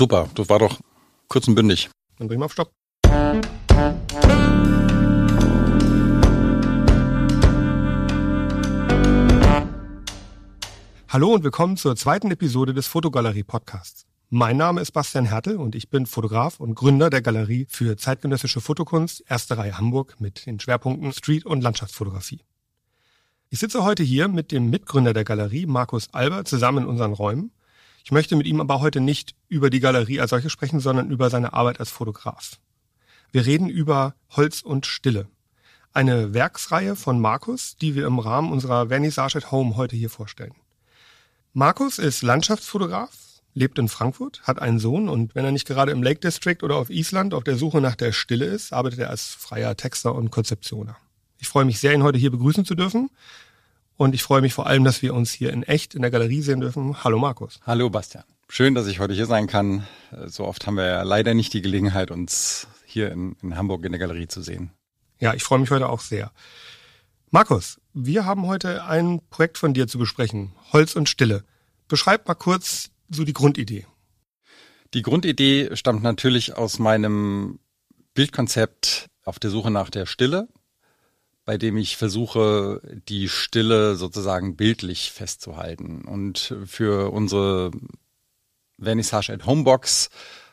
Super, das war doch kurz und bündig. Dann bringen wir auf Stopp. Hallo und willkommen zur zweiten Episode des Fotogalerie Podcasts. Mein Name ist Bastian Hertel und ich bin Fotograf und Gründer der Galerie für zeitgenössische Fotokunst, erste Reihe Hamburg mit den Schwerpunkten Street- und Landschaftsfotografie. Ich sitze heute hier mit dem Mitgründer der Galerie, Markus Alber, zusammen in unseren Räumen. Ich möchte mit ihm aber heute nicht über die Galerie als solche sprechen, sondern über seine Arbeit als Fotograf. Wir reden über Holz und Stille. Eine Werksreihe von Markus, die wir im Rahmen unserer Vernissage at Home heute hier vorstellen. Markus ist Landschaftsfotograf, lebt in Frankfurt, hat einen Sohn und wenn er nicht gerade im Lake District oder auf Island auf der Suche nach der Stille ist, arbeitet er als freier Texter und Konzeptioner. Ich freue mich sehr, ihn heute hier begrüßen zu dürfen. Und ich freue mich vor allem, dass wir uns hier in echt in der Galerie sehen dürfen. Hallo Markus. Hallo Bastian. Schön, dass ich heute hier sein kann. So oft haben wir ja leider nicht die Gelegenheit, uns hier in, in Hamburg in der Galerie zu sehen. Ja, ich freue mich heute auch sehr. Markus, wir haben heute ein Projekt von dir zu besprechen. Holz und Stille. Beschreib mal kurz so die Grundidee. Die Grundidee stammt natürlich aus meinem Bildkonzept auf der Suche nach der Stille, bei dem ich versuche, die Stille sozusagen bildlich festzuhalten. Und für unsere Vernissage at Homebox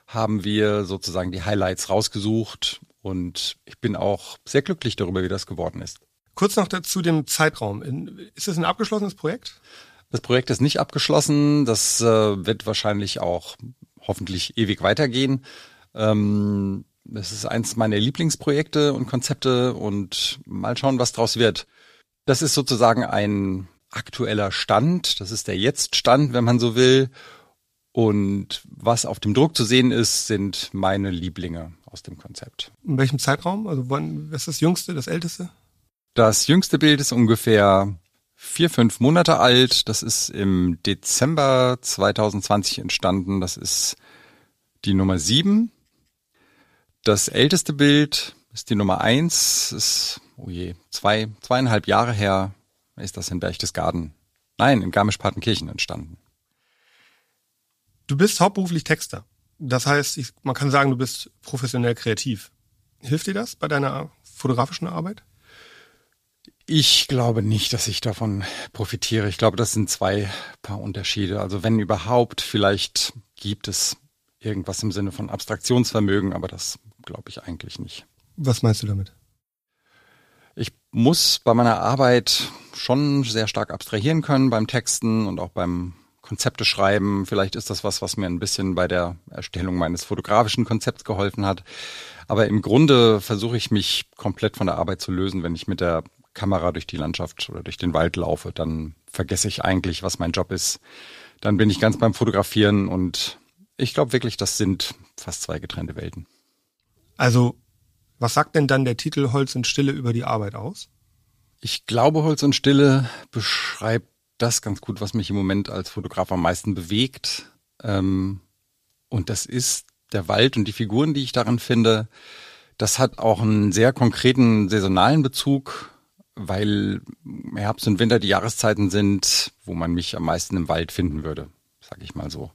haben wir sozusagen die Highlights rausgesucht und ich bin auch sehr glücklich darüber, wie das geworden ist. Kurz noch dazu dem Zeitraum. Ist das ein abgeschlossenes Projekt? Das Projekt ist nicht abgeschlossen. Das äh, wird wahrscheinlich auch hoffentlich ewig weitergehen. Ähm, das ist eins meiner Lieblingsprojekte und Konzepte und mal schauen, was draus wird. Das ist sozusagen ein aktueller Stand. Das ist der Jetzt-Stand, wenn man so will. Und was auf dem Druck zu sehen ist, sind meine Lieblinge aus dem Konzept. In welchem Zeitraum? Also wann was ist das jüngste, das älteste? Das jüngste Bild ist ungefähr vier, fünf Monate alt. Das ist im Dezember 2020 entstanden. Das ist die Nummer sieben. Das älteste Bild ist die Nummer eins. Ist, oh je, zwei, zweieinhalb Jahre her ist das in Berchtesgaden. Nein, in Garmisch-Partenkirchen entstanden. Du bist hauptberuflich Texter. Das heißt, ich, man kann sagen, du bist professionell kreativ. Hilft dir das bei deiner fotografischen Arbeit? Ich glaube nicht, dass ich davon profitiere. Ich glaube, das sind zwei paar Unterschiede. Also wenn überhaupt, vielleicht gibt es irgendwas im Sinne von Abstraktionsvermögen, aber das glaube ich eigentlich nicht. Was meinst du damit? Ich muss bei meiner Arbeit schon sehr stark abstrahieren können beim Texten und auch beim Konzepte schreiben. Vielleicht ist das was, was mir ein bisschen bei der Erstellung meines fotografischen Konzepts geholfen hat. Aber im Grunde versuche ich mich komplett von der Arbeit zu lösen, wenn ich mit der Kamera durch die Landschaft oder durch den Wald laufe, dann vergesse ich eigentlich, was mein Job ist. Dann bin ich ganz beim Fotografieren und ich glaube wirklich, das sind fast zwei getrennte Welten. Also, was sagt denn dann der Titel Holz und Stille über die Arbeit aus? Ich glaube, Holz und Stille beschreibt das ganz gut, was mich im Moment als Fotograf am meisten bewegt. Ähm, und das ist der Wald und die Figuren, die ich darin finde. Das hat auch einen sehr konkreten saisonalen Bezug weil Herbst und Winter die Jahreszeiten sind, wo man mich am meisten im Wald finden würde, sag ich mal so.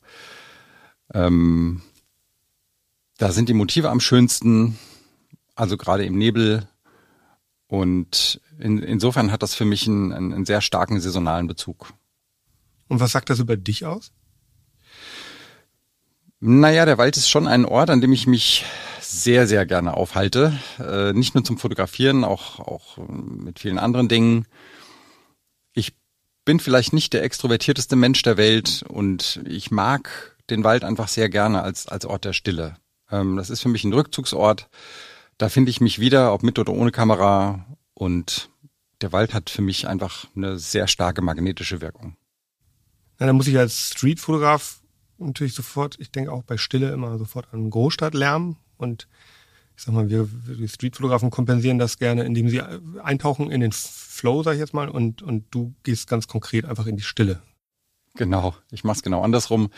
Ähm, da sind die Motive am schönsten, also gerade im Nebel. Und in, insofern hat das für mich einen, einen sehr starken saisonalen Bezug. Und was sagt das über dich aus? Naja, der Wald ist schon ein Ort, an dem ich mich sehr, sehr gerne aufhalte. Äh, nicht nur zum Fotografieren, auch, auch mit vielen anderen Dingen. Ich bin vielleicht nicht der extrovertierteste Mensch der Welt und ich mag den Wald einfach sehr gerne als, als Ort der Stille. Ähm, das ist für mich ein Rückzugsort. Da finde ich mich wieder, ob mit oder ohne Kamera. Und der Wald hat für mich einfach eine sehr starke magnetische Wirkung. Na, da muss ich als Streetfotograf natürlich sofort, ich denke auch bei Stille immer sofort an Großstadtlärm und ich sag mal, wir, wir Streetfotografen kompensieren das gerne, indem sie eintauchen in den Flow, sag ich jetzt mal, und, und du gehst ganz konkret einfach in die Stille. Genau, ich mach's genau andersrum.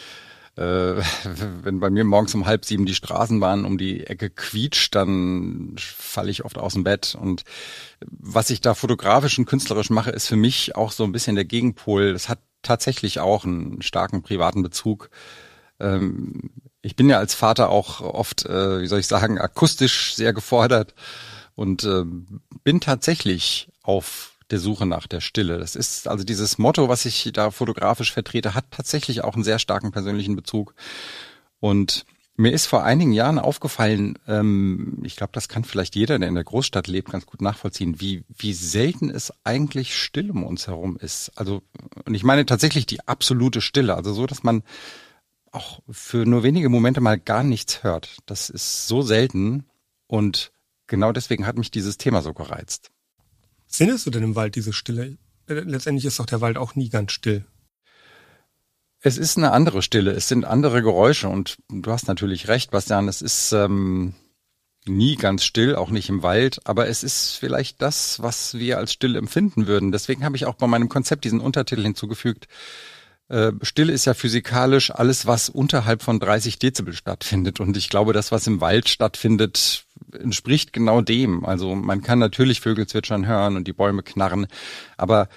Äh, wenn bei mir morgens um halb sieben die Straßenbahn um die Ecke quietscht, dann falle ich oft aus dem Bett. Und was ich da fotografisch und künstlerisch mache, ist für mich auch so ein bisschen der Gegenpol. Das hat tatsächlich auch einen starken privaten Bezug. Ähm, Ich bin ja als Vater auch oft, äh, wie soll ich sagen, akustisch sehr gefordert und äh, bin tatsächlich auf der Suche nach der Stille. Das ist also dieses Motto, was ich da fotografisch vertrete, hat tatsächlich auch einen sehr starken persönlichen Bezug. Und mir ist vor einigen Jahren aufgefallen, ähm, ich glaube, das kann vielleicht jeder, der in der Großstadt lebt, ganz gut nachvollziehen, wie, wie selten es eigentlich still um uns herum ist. Also, und ich meine tatsächlich die absolute Stille, also so, dass man auch für nur wenige Momente mal gar nichts hört. Das ist so selten und genau deswegen hat mich dieses Thema so gereizt. Findest du denn im Wald diese Stille? Äh, letztendlich ist doch der Wald auch nie ganz still. Es ist eine andere Stille, es sind andere Geräusche und du hast natürlich recht, Bastian, es ist ähm, nie ganz still, auch nicht im Wald, aber es ist vielleicht das, was wir als still empfinden würden. Deswegen habe ich auch bei meinem Konzept diesen Untertitel hinzugefügt. Äh, Stille ist ja physikalisch alles, was unterhalb von 30 Dezibel stattfindet. Und ich glaube, das, was im Wald stattfindet, entspricht genau dem. Also man kann natürlich Vögel zwitschern hören und die Bäume knarren, aber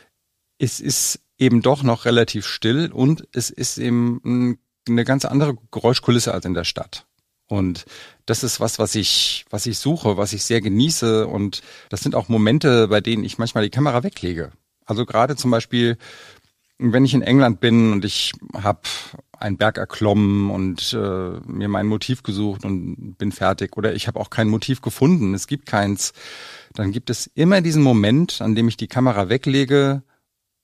es ist eben doch noch relativ still und es ist eben eine ganz andere Geräuschkulisse als in der Stadt. Und das ist was, was ich, was ich suche, was ich sehr genieße. Und das sind auch Momente, bei denen ich manchmal die Kamera weglege. Also gerade zum Beispiel, wenn ich in England bin und ich habe einen Berg erklommen und äh, mir mein Motiv gesucht und bin fertig oder ich habe auch kein Motiv gefunden, es gibt keins, dann gibt es immer diesen Moment, an dem ich die Kamera weglege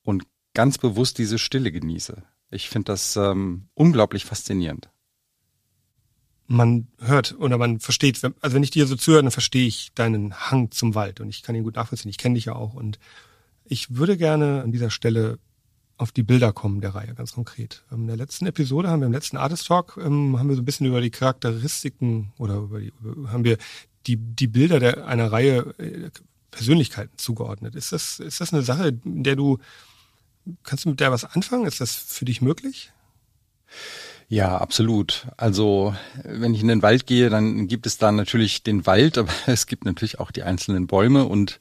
und ganz bewusst diese Stille genieße. Ich finde das ähm, unglaublich faszinierend. Man hört oder man versteht, also wenn ich dir so zuhöre, dann verstehe ich deinen Hang zum Wald und ich kann ihn gut nachvollziehen. Ich kenne dich ja auch und ich würde gerne an dieser Stelle auf die Bilder kommen der Reihe, ganz konkret. Ähm, in der letzten Episode haben wir im letzten Artist Talk, ähm, haben wir so ein bisschen über die Charakteristiken oder über die, haben wir die, die Bilder der, einer Reihe äh, Persönlichkeiten zugeordnet. Ist das, ist das eine Sache, in der du Kannst du mit der was anfangen? Ist das für dich möglich? Ja, absolut. Also wenn ich in den Wald gehe, dann gibt es da natürlich den Wald, aber es gibt natürlich auch die einzelnen Bäume und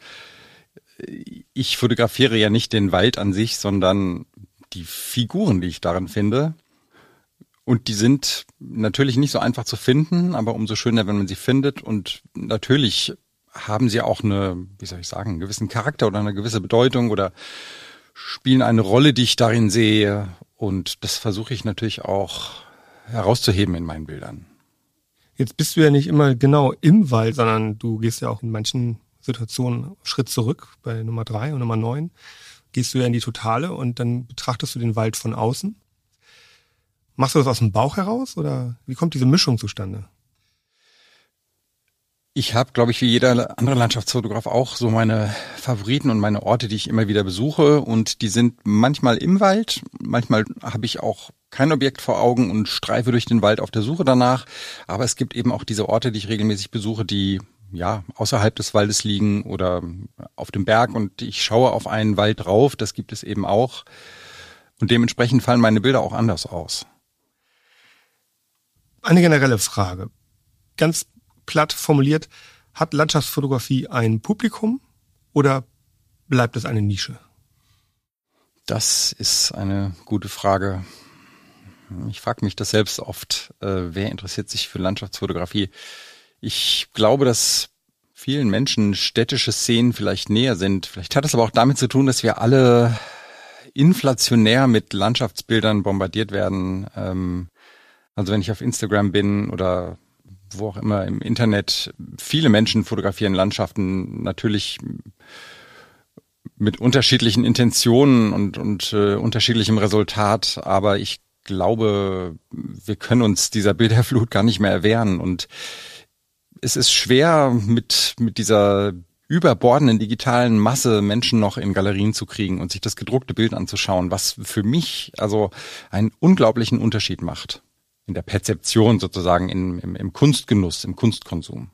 ich fotografiere ja nicht den Wald an sich, sondern die Figuren, die ich darin finde. Und die sind natürlich nicht so einfach zu finden, aber umso schöner, wenn man sie findet. Und natürlich haben sie auch eine, wie soll ich sagen, einen gewissen Charakter oder eine gewisse Bedeutung oder spielen eine Rolle, die ich darin sehe. Und das versuche ich natürlich auch herauszuheben in meinen Bildern. Jetzt bist du ja nicht immer genau im Wald, sondern du gehst ja auch in manchen Situationen Schritt zurück. Bei Nummer drei und Nummer neun gehst du ja in die Totale und dann betrachtest du den Wald von außen. Machst du das aus dem Bauch heraus oder wie kommt diese Mischung zustande? Ich habe, glaube ich, wie jeder andere Landschaftsfotograf auch so meine Favoriten und meine Orte, die ich immer wieder besuche. Und die sind manchmal im Wald, manchmal habe ich auch kein Objekt vor Augen und streife durch den Wald auf der Suche danach. Aber es gibt eben auch diese Orte, die ich regelmäßig besuche, die ja außerhalb des Waldes liegen oder auf dem Berg und ich schaue auf einen Wald drauf. Das gibt es eben auch. Und dementsprechend fallen meine Bilder auch anders aus. Eine generelle Frage. Ganz platt formuliert, hat Landschaftsfotografie ein Publikum oder bleibt es eine Nische? Das ist eine gute Frage. Ich frage mich das selbst oft, äh, wer interessiert sich für Landschaftsfotografie? Ich glaube, dass vielen Menschen städtische Szenen vielleicht näher sind. Vielleicht hat es aber auch damit zu tun, dass wir alle inflationär mit Landschaftsbildern bombardiert werden. Ähm, also wenn ich auf Instagram bin oder wo auch immer im Internet, viele Menschen fotografieren Landschaften natürlich mit unterschiedlichen Intentionen und, und äh, unterschiedlichem Resultat, aber ich glaube, wir können uns dieser Bilderflut gar nicht mehr erwehren und es ist schwer mit, mit dieser überbordenden digitalen Masse Menschen noch in Galerien zu kriegen und sich das gedruckte Bild anzuschauen, was für mich also einen unglaublichen Unterschied macht in der Perzeption sozusagen, in, im, im Kunstgenuss, im Kunstkonsum.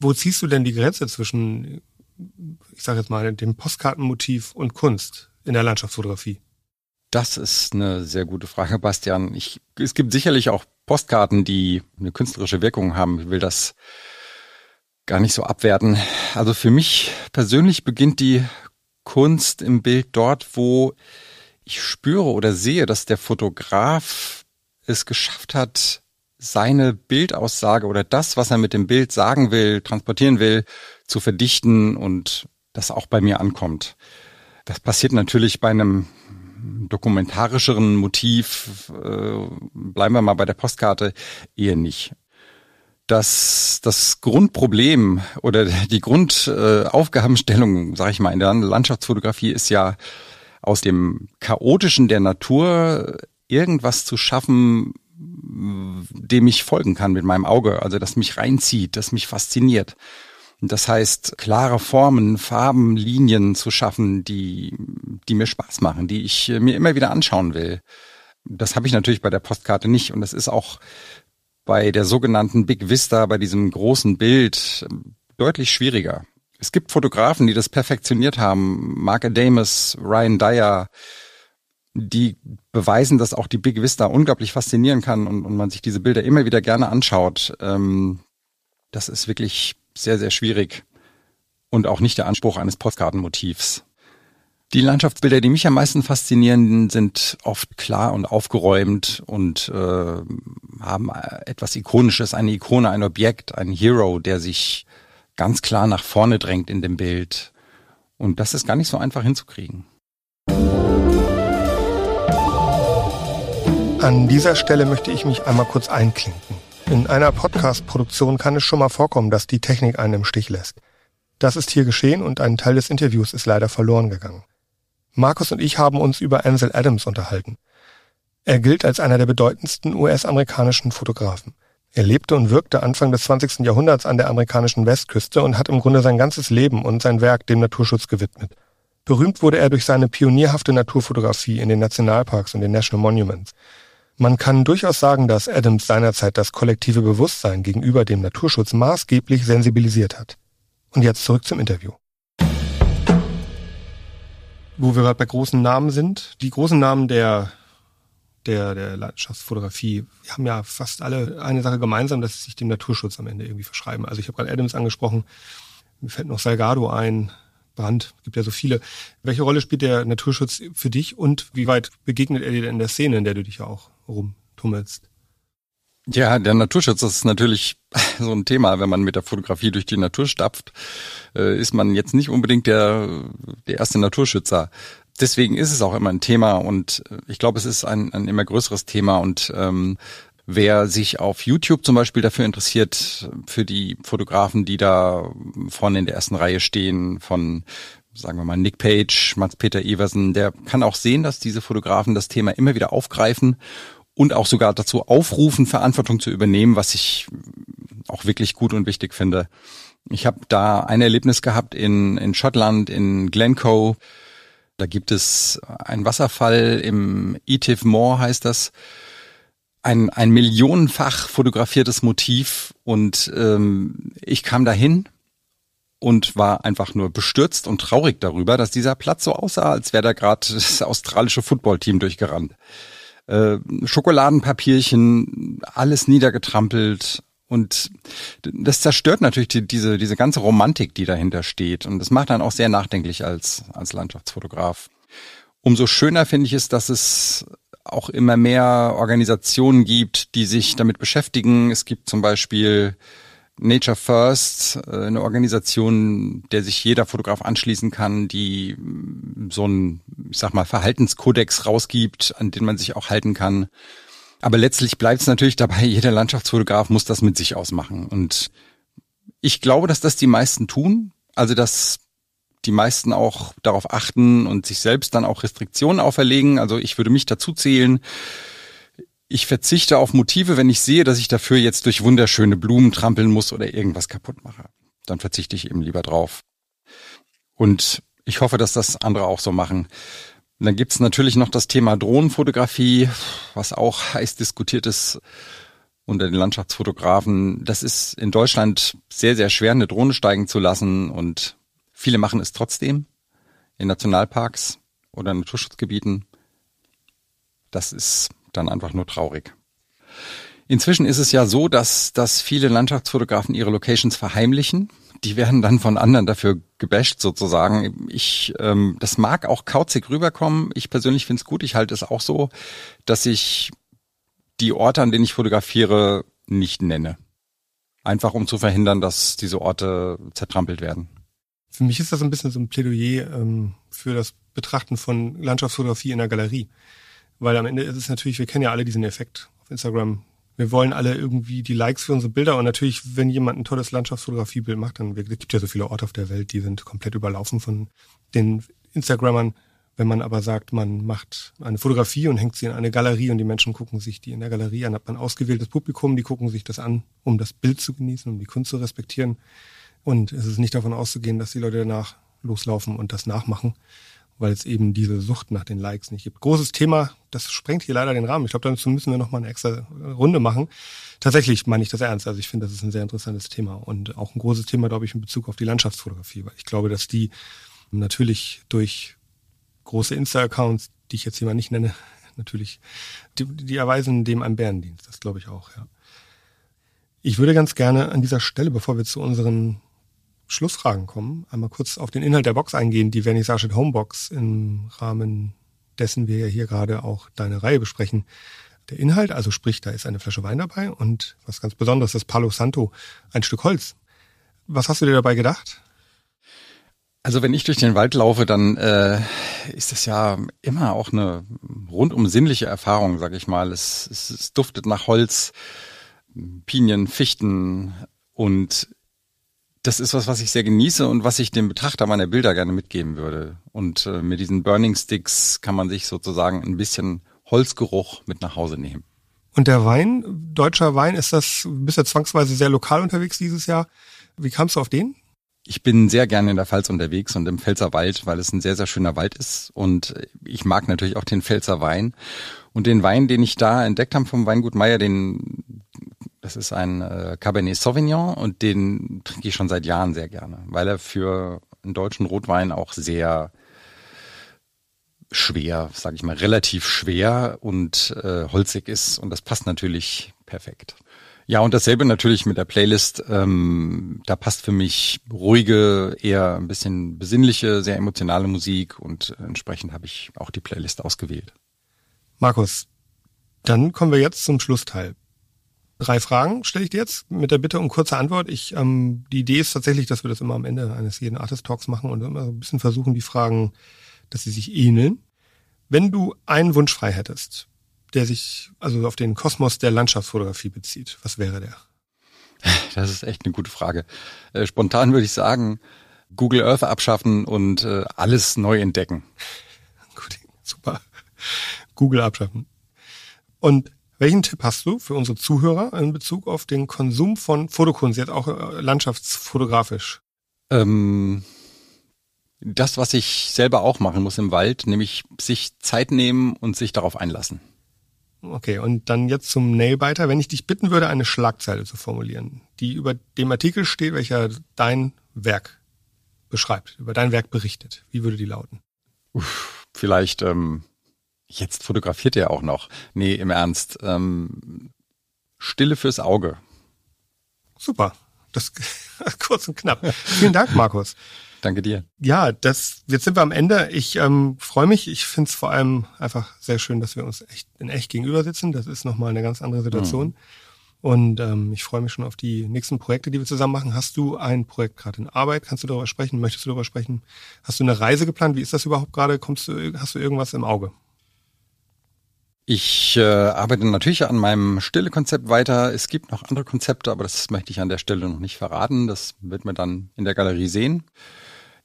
Wo ziehst du denn die Grenze zwischen, ich sage jetzt mal, dem Postkartenmotiv und Kunst in der Landschaftsfotografie? Das ist eine sehr gute Frage, Bastian. Ich, es gibt sicherlich auch Postkarten, die eine künstlerische Wirkung haben. Ich will das gar nicht so abwerten. Also für mich persönlich beginnt die Kunst im Bild dort, wo ich spüre oder sehe, dass der Fotograf es geschafft hat, seine Bildaussage oder das, was er mit dem Bild sagen will, transportieren will, zu verdichten und das auch bei mir ankommt. Das passiert natürlich bei einem dokumentarischeren Motiv, äh, bleiben wir mal bei der Postkarte, eher nicht. Das, das Grundproblem oder die Grundaufgabenstellung, äh, sage ich mal, in der Landschaftsfotografie ist ja aus dem Chaotischen der Natur irgendwas zu schaffen, dem ich folgen kann mit meinem Auge, also das mich reinzieht, das mich fasziniert. Das heißt, klare Formen, Farben, Linien zu schaffen, die, die mir Spaß machen, die ich mir immer wieder anschauen will. Das habe ich natürlich bei der Postkarte nicht. Und das ist auch bei der sogenannten Big Vista, bei diesem großen Bild, deutlich schwieriger. Es gibt Fotografen, die das perfektioniert haben. Mark Adamus, Ryan Dyer, die beweisen, dass auch die Big Vista unglaublich faszinieren kann und, und man sich diese Bilder immer wieder gerne anschaut. Ähm, das ist wirklich sehr, sehr schwierig und auch nicht der Anspruch eines Postkartenmotivs. Die Landschaftsbilder, die mich am meisten faszinieren, sind oft klar und aufgeräumt und äh, haben etwas Ikonisches, eine Ikone, ein Objekt, ein Hero, der sich ganz klar nach vorne drängt in dem Bild. Und das ist gar nicht so einfach hinzukriegen. An dieser Stelle möchte ich mich einmal kurz einklinken. In einer Podcast-Produktion kann es schon mal vorkommen, dass die Technik einen im Stich lässt. Das ist hier geschehen und ein Teil des Interviews ist leider verloren gegangen. Markus und ich haben uns über Ansel Adams unterhalten. Er gilt als einer der bedeutendsten US-amerikanischen Fotografen. Er lebte und wirkte Anfang des 20. Jahrhunderts an der amerikanischen Westküste und hat im Grunde sein ganzes Leben und sein Werk dem Naturschutz gewidmet. Berühmt wurde er durch seine pionierhafte Naturfotografie in den Nationalparks und den National Monuments. Man kann durchaus sagen, dass Adams seinerzeit das kollektive Bewusstsein gegenüber dem Naturschutz maßgeblich sensibilisiert hat. Und jetzt zurück zum Interview. Wo wir gerade bei großen Namen sind, die großen Namen der der, der Landschaftsfotografie die haben ja fast alle eine Sache gemeinsam, dass sie sich dem Naturschutz am Ende irgendwie verschreiben. Also ich habe gerade Adams angesprochen, mir fällt noch Salgado ein, Brand, gibt ja so viele. Welche Rolle spielt der Naturschutz für dich und wie weit begegnet er dir in der Szene, in der du dich ja auch rumtummelst? Ja, der Naturschutz ist natürlich so ein Thema. Wenn man mit der Fotografie durch die Natur stapft, äh, ist man jetzt nicht unbedingt der, der erste Naturschützer. Deswegen ist es auch immer ein Thema und äh, ich glaube, es ist ein, ein immer größeres Thema und ähm, Wer sich auf YouTube zum Beispiel dafür interessiert, für die Fotografen, die da vorne in der ersten Reihe stehen, von sagen wir mal Nick Page, Mats-Peter Eversen, der kann auch sehen, dass diese Fotografen das Thema immer wieder aufgreifen und auch sogar dazu aufrufen, Verantwortung zu übernehmen, was ich auch wirklich gut und wichtig finde. Ich habe da ein Erlebnis gehabt in, in Schottland, in Glencoe. Da gibt es einen Wasserfall im Etive Moor heißt das ein, ein millionenfach fotografiertes Motiv und ähm, ich kam dahin und war einfach nur bestürzt und traurig darüber, dass dieser Platz so aussah, als wäre da gerade das australische Footballteam durchgerannt. Äh, Schokoladenpapierchen, alles niedergetrampelt und das zerstört natürlich die, diese, diese ganze Romantik, die dahinter steht und das macht dann auch sehr nachdenklich als, als Landschaftsfotograf. Umso schöner finde ich es, dass es auch immer mehr Organisationen gibt, die sich damit beschäftigen. Es gibt zum Beispiel Nature First, äh, eine Organisation, der sich jeder Fotograf anschließen kann, die mm, so ein, ich sag mal, Verhaltenskodex rausgibt, an den man sich auch halten kann. Aber letztlich bleibt es natürlich dabei, jeder Landschaftsfotograf muss das mit sich ausmachen. Und ich glaube, dass das die meisten tun. Also, dass die meisten auch darauf achten und sich selbst dann auch Restriktionen auferlegen. Also ich würde mich dazu zählen. Ich verzichte auf Motive, wenn ich sehe, dass ich dafür jetzt durch wunderschöne Blumen trampeln muss oder irgendwas kaputt mache. Dann verzichte ich eben lieber drauf. Und ich hoffe, dass das andere auch so machen. Und dann gibt's natürlich noch das Thema Drohnenfotografie, was auch heiß diskutiert ist unter den Landschaftsfotografen. Das ist in Deutschland sehr, sehr schwer, eine Drohne steigen zu lassen und Viele machen es trotzdem in Nationalparks oder Naturschutzgebieten. Das ist dann einfach nur traurig. Inzwischen ist es ja so, dass, dass viele Landschaftsfotografen ihre Locations verheimlichen. Die werden dann von anderen dafür gebasht sozusagen. Ich, ähm, das mag auch kauzig rüberkommen. Ich persönlich finde es gut. Ich halte es auch so, dass ich die Orte, an denen ich fotografiere, nicht nenne. Einfach um zu verhindern, dass diese Orte zertrampelt werden. Für mich ist das ein bisschen so ein Plädoyer ähm, für das Betrachten von Landschaftsfotografie in der Galerie. Weil am Ende ist es natürlich, wir kennen ja alle diesen Effekt auf Instagram. Wir wollen alle irgendwie die Likes für unsere Bilder und natürlich, wenn jemand ein tolles Landschaftsfotografiebild macht, dann es gibt ja so viele Orte auf der Welt, die sind komplett überlaufen von den Instagrammern. Wenn man aber sagt, man macht eine Fotografie und hängt sie in eine Galerie und die Menschen gucken sich die in der Galerie an, hat man ausgewähltes Publikum, die gucken sich das an, um das Bild zu genießen, um die Kunst zu respektieren. Und es ist nicht davon auszugehen, dass die Leute danach loslaufen und das nachmachen, weil es eben diese Sucht nach den Likes nicht gibt. Großes Thema, das sprengt hier leider den Rahmen. Ich glaube, dazu müssen wir nochmal eine extra Runde machen. Tatsächlich meine ich das ernst. Also ich finde, das ist ein sehr interessantes Thema und auch ein großes Thema, glaube ich, in Bezug auf die Landschaftsfotografie, weil ich glaube, dass die natürlich durch große Insta-Accounts, die ich jetzt hier mal nicht nenne, natürlich, die, die erweisen dem einen Bärendienst. Das glaube ich auch, ja. Ich würde ganz gerne an dieser Stelle, bevor wir zu unseren Schlussfragen kommen, einmal kurz auf den Inhalt der Box eingehen, die Vernissage Homebox im Rahmen dessen wir ja hier gerade auch deine Reihe besprechen. Der Inhalt, also sprich, da ist eine Flasche Wein dabei und was ganz Besonderes, das Palo Santo, ein Stück Holz. Was hast du dir dabei gedacht? Also wenn ich durch den Wald laufe, dann äh, ist das ja immer auch eine rundum sinnliche Erfahrung, sag ich mal. Es, es, es duftet nach Holz, Pinien, Fichten und das ist was, was ich sehr genieße und was ich dem Betrachter meiner Bilder gerne mitgeben würde. Und äh, mit diesen Burning Sticks kann man sich sozusagen ein bisschen Holzgeruch mit nach Hause nehmen. Und der Wein, deutscher Wein, ist das, bist du zwangsweise sehr lokal unterwegs dieses Jahr. Wie kamst du auf den? Ich bin sehr gerne in der Pfalz unterwegs und im Pfälzerwald, weil es ein sehr, sehr schöner Wald ist. Und ich mag natürlich auch den Pfälzer Wein. Und den Wein, den ich da entdeckt habe vom Weingut Meier, den, das ist ein äh, Cabernet Sauvignon und den trinke ich schon seit Jahren sehr gerne, weil er für einen deutschen Rotwein auch sehr schwer, sage ich mal, relativ schwer und äh, holzig ist. Und das passt natürlich perfekt. Ja, und dasselbe natürlich mit der Playlist. Ähm, da passt für mich ruhige, eher ein bisschen besinnliche, sehr emotionale Musik und entsprechend habe ich auch die Playlist ausgewählt. Markus, dann kommen wir jetzt zum Schlussteil. Drei Fragen stelle ich dir jetzt mit der Bitte um kurze Antwort. Ich, ähm, die Idee ist tatsächlich, dass wir das immer am Ende eines jeden Artist Talks machen und immer so ein bisschen versuchen, die Fragen, dass sie sich ähneln. Wenn du einen Wunsch frei hättest, der sich also auf den Kosmos der Landschaftsfotografie bezieht? Was wäre der? Das ist echt eine gute Frage. Äh, spontan würde ich sagen, Google Earth abschaffen und äh, alles neu entdecken. Gut, super. Google abschaffen. Und welchen Tipp hast du für unsere Zuhörer in Bezug auf den Konsum von Fotokunst, jetzt auch äh, landschaftsfotografisch? Ähm, das, was ich selber auch machen muss im Wald, nämlich sich Zeit nehmen und sich darauf einlassen. Okay, und dann jetzt zum Nailbiter. Wenn ich dich bitten würde, eine Schlagzeile zu formulieren, die über dem Artikel steht, welcher dein Werk beschreibt, über dein Werk berichtet, wie würde die lauten? Uff, vielleicht, ähm, jetzt fotografiert er auch noch. Nee, im Ernst. Ähm, Stille fürs Auge. Super. Das kurz und knapp. Vielen Dank, Markus. Danke dir. Ja, das, jetzt sind wir am Ende. Ich ähm, freue mich. Ich finde es vor allem einfach sehr schön, dass wir uns echt in echt gegenüber sitzen. Das ist nochmal eine ganz andere Situation. Mhm. Und ähm, ich freue mich schon auf die nächsten Projekte, die wir zusammen machen. Hast du ein Projekt gerade in Arbeit? Kannst du darüber sprechen? Möchtest du darüber sprechen? Hast du eine Reise geplant? Wie ist das überhaupt gerade? Kommst du, hast du irgendwas im Auge? Ich äh, arbeite natürlich an meinem Stille-Konzept weiter. Es gibt noch andere Konzepte, aber das möchte ich an der Stelle noch nicht verraten. Das wird man dann in der Galerie sehen.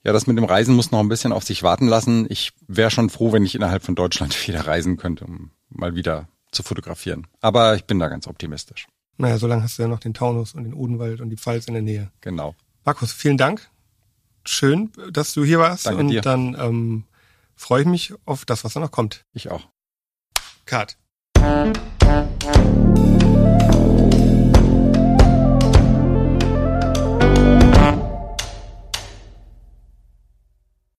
Ja, das mit dem Reisen muss noch ein bisschen auf sich warten lassen. Ich wäre schon froh, wenn ich innerhalb von Deutschland wieder reisen könnte, um mal wieder zu fotografieren. Aber ich bin da ganz optimistisch. Naja, solange hast du ja noch den Taunus und den Odenwald und die Pfalz in der Nähe. Genau. Markus, vielen Dank. Schön, dass du hier warst. Danke und dir. dann ähm, freue ich mich auf das, was da noch kommt. Ich auch. Cut.